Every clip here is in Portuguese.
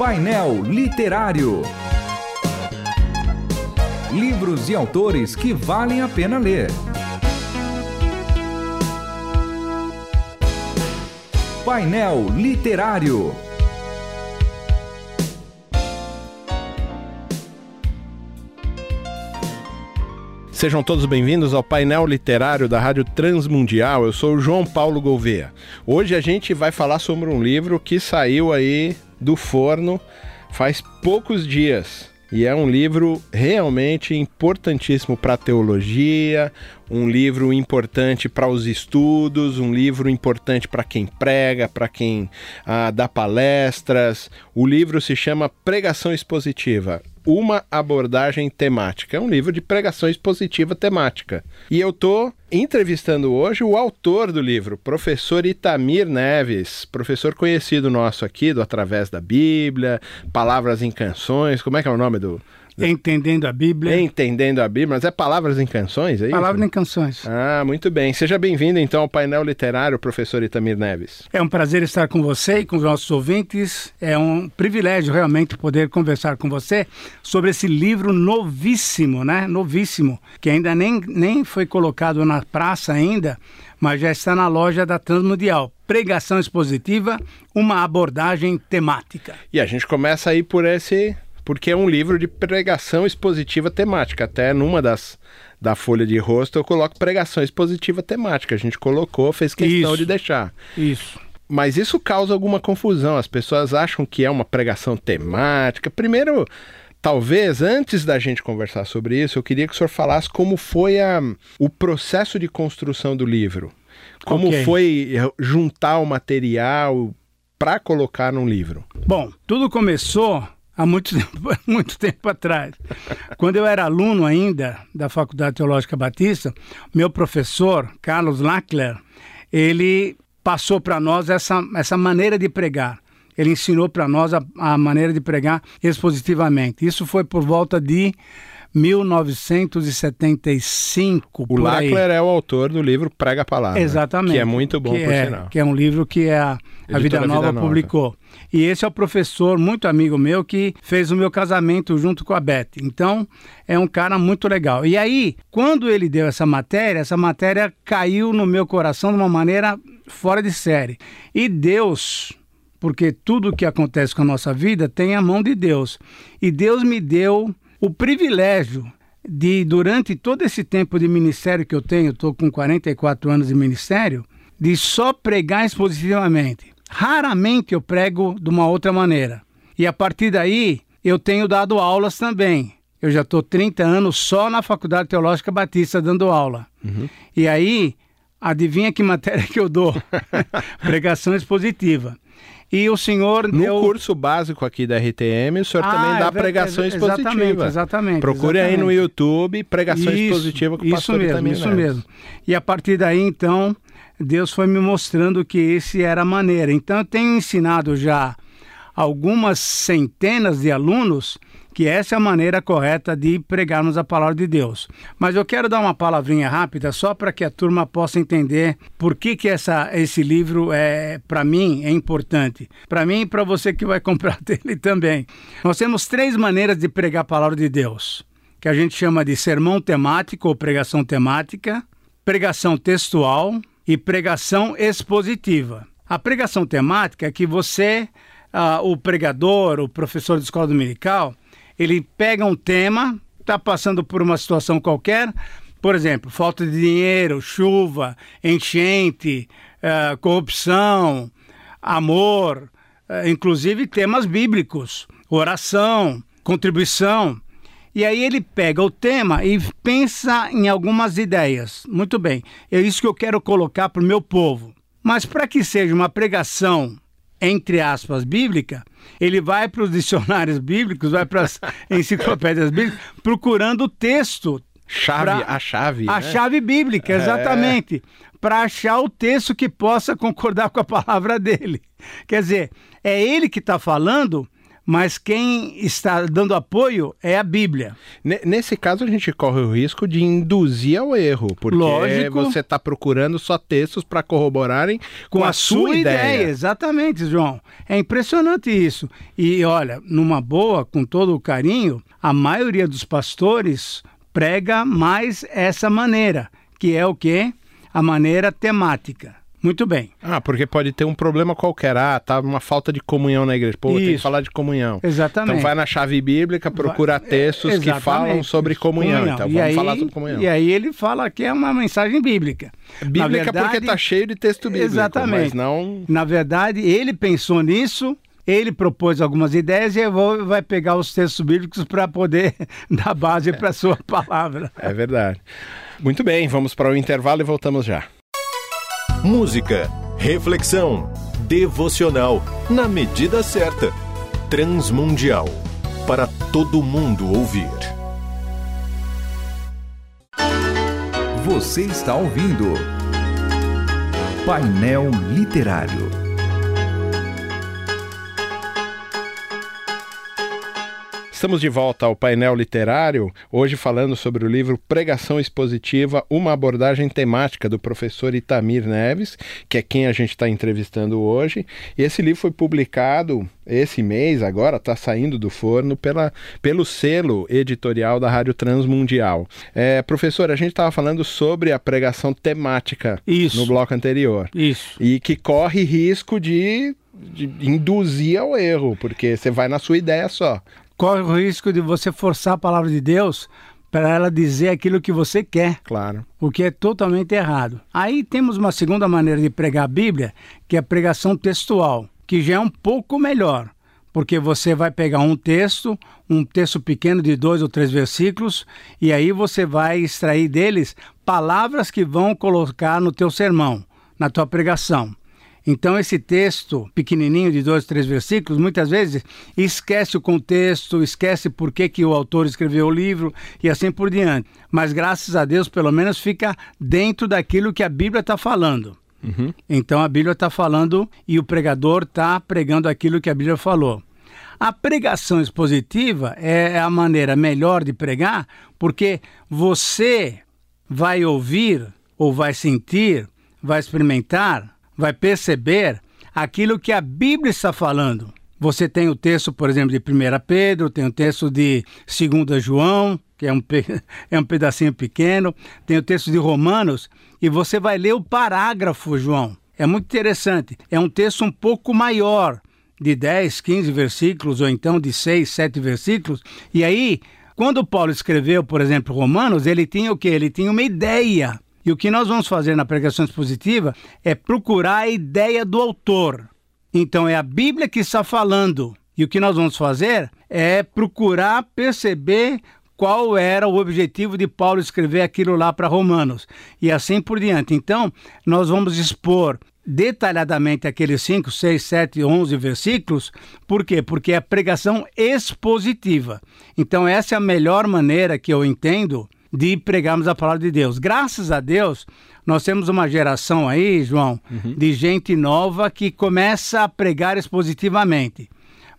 Painel Literário. Livros e autores que valem a pena ler. Painel Literário. Sejam todos bem-vindos ao painel literário da Rádio Transmundial. Eu sou o João Paulo Gouveia. Hoje a gente vai falar sobre um livro que saiu aí do forno faz poucos dias. E é um livro realmente importantíssimo para a teologia, um livro importante para os estudos, um livro importante para quem prega, para quem ah, dá palestras. O livro se chama Pregação Expositiva uma abordagem temática. É um livro de pregação expositiva temática. E eu estou entrevistando hoje o autor do livro, professor Itamir Neves, professor conhecido nosso aqui do Através da Bíblia, Palavras em Canções. Como é que é o nome do, Entendendo a Bíblia. Entendendo a Bíblia, mas é Palavras em Canções, é isso? Palavras em Canções. Ah, muito bem. Seja bem-vindo então ao painel literário, professor Itamir Neves. É um prazer estar com você e com os nossos ouvintes. É um privilégio realmente poder conversar com você sobre esse livro novíssimo, né? Novíssimo, que ainda nem, nem foi colocado na praça ainda, mas já está na loja da Transmundial. Pregação expositiva, uma abordagem temática. E a gente começa aí por esse porque é um livro de pregação expositiva temática. Até numa das da folha de rosto eu coloco pregação expositiva temática. A gente colocou, fez questão Isso. de deixar. Isso. Mas isso causa alguma confusão. As pessoas acham que é uma pregação temática. Primeiro, talvez antes da gente conversar sobre isso, eu queria que o senhor falasse como foi a, o processo de construção do livro. Como Ok. foi juntar o material para colocar num livro. Bom, tudo começou há muito tempo, muito tempo atrás. Quando eu era aluno ainda da Faculdade Teológica Batista, meu professor, Carlos Lackler, ele passou para nós essa, essa maneira de pregar. Ele ensinou para nós a, a maneira de pregar expositivamente. Isso foi por volta de 1975. O. Lackler é o autor do livro Prega a Palavra. Exatamente. Que é muito bom, que por é, sinal. Que é um livro que a, a Editora Vida Vida Nova Nova. publicou. E esse é o professor, muito amigo meu, que fez o meu casamento junto com a Beth. Então, é um cara muito legal. E aí, quando ele deu essa matéria, essa matéria caiu no meu coração de uma maneira fora de série. E Deus, porque tudo que acontece com a nossa vida tem a mão de Deus. E Deus me deu o privilégio de, durante todo esse tempo de ministério que eu tenho, estou com 44 anos de ministério, de só pregar expositivamente. Raramente eu prego de uma outra maneira. E a partir daí, eu tenho dado aulas também. Eu já estou 30 anos só na Faculdade Teológica Batista dando aula. E aí, adivinha que matéria que eu dou? Pregação expositiva. E o senhor No deu... curso básico aqui da RTM, o senhor Ah, também é dá ver- pregação ex- exatamente, expositiva. exatamente, Procure aí no exatamente. YouTube Pregação Isso, Expositiva com o isso pastor mesmo, isso mesmo. E a partir daí, então, Deus foi me mostrando que esse era a maneira. Então, eu tenho ensinado já algumas centenas de alunos que essa é a maneira correta de pregarmos a palavra de Deus. Mas eu quero dar uma palavrinha rápida só para que a turma possa entender por que, que essa, esse livro é para mim é importante. Para mim e para você que vai comprar dele também. Nós temos três maneiras de pregar a palavra de Deus, que a gente chama de sermão temático ou pregação temática, pregação textual e pregação expositiva. A pregação temática é que você, ah, o pregador, o professor de escola dominical, ele pega um tema, está passando por uma situação qualquer, por exemplo, falta de dinheiro, chuva, enchente, ah, corrupção, amor, ah, inclusive temas bíblicos, oração, contribuição. E aí ele pega o tema e pensa em algumas ideias. Muito bem, é isso que eu quero colocar para o meu povo. Mas para que seja uma pregação, entre aspas, bíblica, ele vai para os dicionários bíblicos, vai para as enciclopédias bíblicas, procurando o texto. Chave, pra, a chave. A né? chave bíblica, exatamente. É. Para achar o texto que possa concordar com a palavra dele. Quer dizer, é ele que está falando mas quem está dando apoio é a Bíblia. Nesse caso, a gente corre o risco de induzir ao erro, porque Lógico. você está procurando só textos para corroborarem com, com a, a, sua ideia. ideia. Exatamente, João. É impressionante isso. E olha, numa boa, com todo o carinho, a maioria dos pastores prega mais essa maneira, que é o quê? A maneira temática. Muito bem. Ah, porque pode ter um problema qualquer. Ah, tá uma falta de comunhão na igreja. Pô, Isso. tem que falar de comunhão. Exatamente. Então vai na chave bíblica, procura vai... textos que falam sobre comunhão. comunhão. Então e vamos aí, falar sobre comunhão. E aí ele fala que é uma mensagem bíblica. Bíblica verdade, porque tá cheio de texto bíblico. Exatamente. Mas não... Na verdade, ele pensou nisso, ele propôs algumas ideias e vou, vai pegar os textos bíblicos para poder dar base para a sua palavra. É verdade. Muito bem, vamos para o intervalo e voltamos já. Música, reflexão, devocional, na medida certa. Transmundial. Para todo mundo ouvir. Você está ouvindo. Painel Literário. Estamos de volta ao painel literário, hoje falando sobre o livro Pregação Expositiva, uma abordagem temática do professor Itamir Neves, que é quem a gente está entrevistando hoje. E esse livro foi publicado esse mês, agora está saindo do forno pela, pelo selo editorial da Rádio Transmundial. É, professor, a gente estava falando sobre a pregação temática Isso. no bloco anterior. Isso. E que corre risco de de induzir ao erro, porque você vai na sua ideia só corre o risco de você forçar a palavra de Deus para ela dizer aquilo que você quer. Claro. O que é totalmente errado. Aí temos uma segunda maneira de pregar a Bíblia, que é a pregação textual, que já é um pouco melhor. Porque você vai pegar um texto, um texto pequeno de dois ou três versículos, e aí você vai extrair deles palavras que vão colocar no teu sermão, na tua pregação. Então, esse texto pequenininho de dois, três versículos, muitas vezes esquece o contexto, esquece por que, que o autor escreveu o livro e assim por diante. Mas, graças a Deus, pelo menos fica dentro daquilo que a Bíblia está falando. Uhum. Então, a Bíblia está falando e o pregador está pregando aquilo que a Bíblia falou. A pregação expositiva é a maneira melhor de pregar, porque você vai ouvir ou vai sentir, vai experimentar vai perceber aquilo que a Bíblia está falando. Você tem o texto, por exemplo, de 1 Pedro, tem o texto de 2 João, que é um, é um pedacinho pequeno, tem o texto de Romanos, e você vai ler o parágrafo, João. É muito interessante. É um texto um pouco maior, de 10, 15 versículos, ou então de 6, 7 versículos. E aí, quando Paulo escreveu, por exemplo, Romanos, ele tinha o quê? Ele tinha uma ideia e o que nós vamos fazer na pregação expositiva é procurar a ideia do autor. Então é a Bíblia que está falando. E o que nós vamos fazer é procurar perceber qual era o objetivo de Paulo escrever aquilo lá para Romanos e assim por diante. Então, nós vamos expor detalhadamente aqueles 5, 6, 7, 11 versículos. Por quê? Porque é a pregação expositiva. Então, essa é a melhor maneira que eu entendo de pregarmos a palavra de Deus. Graças a Deus, nós temos uma geração aí, João, uhum. de gente nova que começa a pregar expositivamente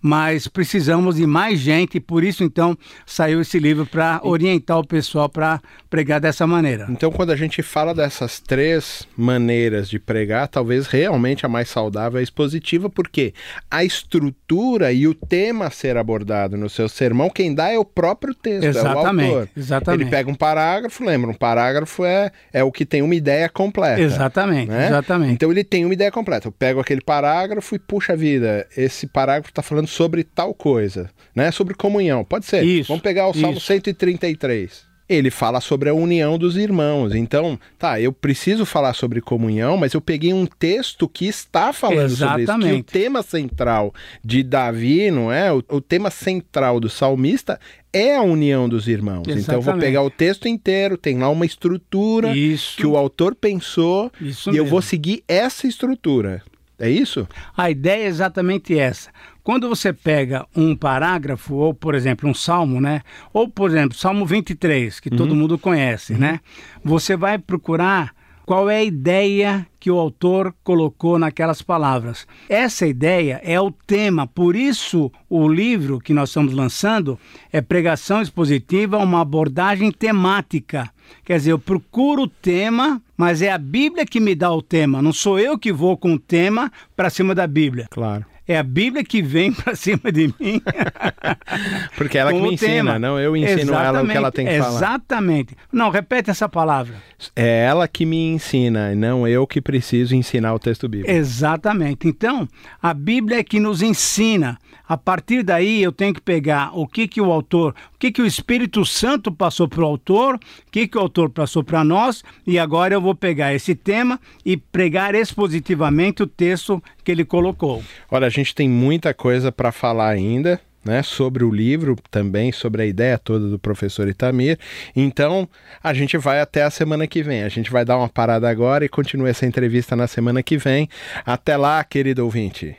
mas precisamos de mais gente, por isso então saiu esse livro para orientar o pessoal para pregar dessa maneira. Então, quando a gente fala dessas três maneiras de pregar, talvez realmente a mais saudável é a expositiva, porque a estrutura e o tema a ser abordado no seu sermão, quem dá é o próprio texto, exatamente, é o autor. Exatamente. Ele pega um parágrafo, lembra, um parágrafo é, é o que tem uma ideia completa. Exatamente, né? exatamente. Então ele tem uma ideia completa. Eu pego aquele parágrafo e, puxa vida, esse parágrafo está falando sobre tal coisa, né? Sobre comunhão. Pode ser. Isso, Vamos pegar o Salmo isso. 133. ele fala sobre a união dos irmãos. Então, tá, eu preciso falar sobre comunhão, mas eu peguei um texto que está falando Exatamente. sobre isso. Que o tema central de Davi, não é? O, o tema central do salmista é a união dos irmãos. Exatamente. Então eu vou pegar o texto inteiro, tem lá uma estrutura isso. que o autor pensou isso e mesmo. eu vou seguir essa estrutura. É isso? A ideia é exatamente essa. Quando você pega um parágrafo, ou por exemplo, um salmo, né? Ou por exemplo, Salmo 23, que uhum. todo mundo conhece, uhum. né? Você vai procurar qual é a ideia que o autor colocou naquelas palavras. Essa ideia é o tema, por isso o livro que nós estamos lançando é Pregação Expositiva, uma abordagem temática. Quer dizer, eu procuro o tema, mas é a Bíblia que me dá o tema, não sou eu que vou com o tema para cima da Bíblia. Claro. É a Bíblia que vem para cima de mim. Porque ela que me ensina, tema. não eu ensino exatamente, ela o que ela tem que falar. Exatamente. Não, repete essa palavra. É ela que me ensina, não eu que preciso ensinar o texto bíblico. Exatamente. Então, a Bíblia é que nos ensina. A partir daí, eu tenho que pegar o que, que o autor, o que, que o Espírito Santo passou para o autor, o que, que o autor passou para nós, e agora eu vou pegar esse tema e pregar expositivamente o texto que ele colocou. Olha, a gente tem muita coisa para falar ainda. Né, sobre o livro, também sobre a ideia toda do professor Itamir. Então, a gente vai até a semana que vem. A gente vai dar uma parada agora e continua essa entrevista na semana que vem. Até lá, querido ouvinte.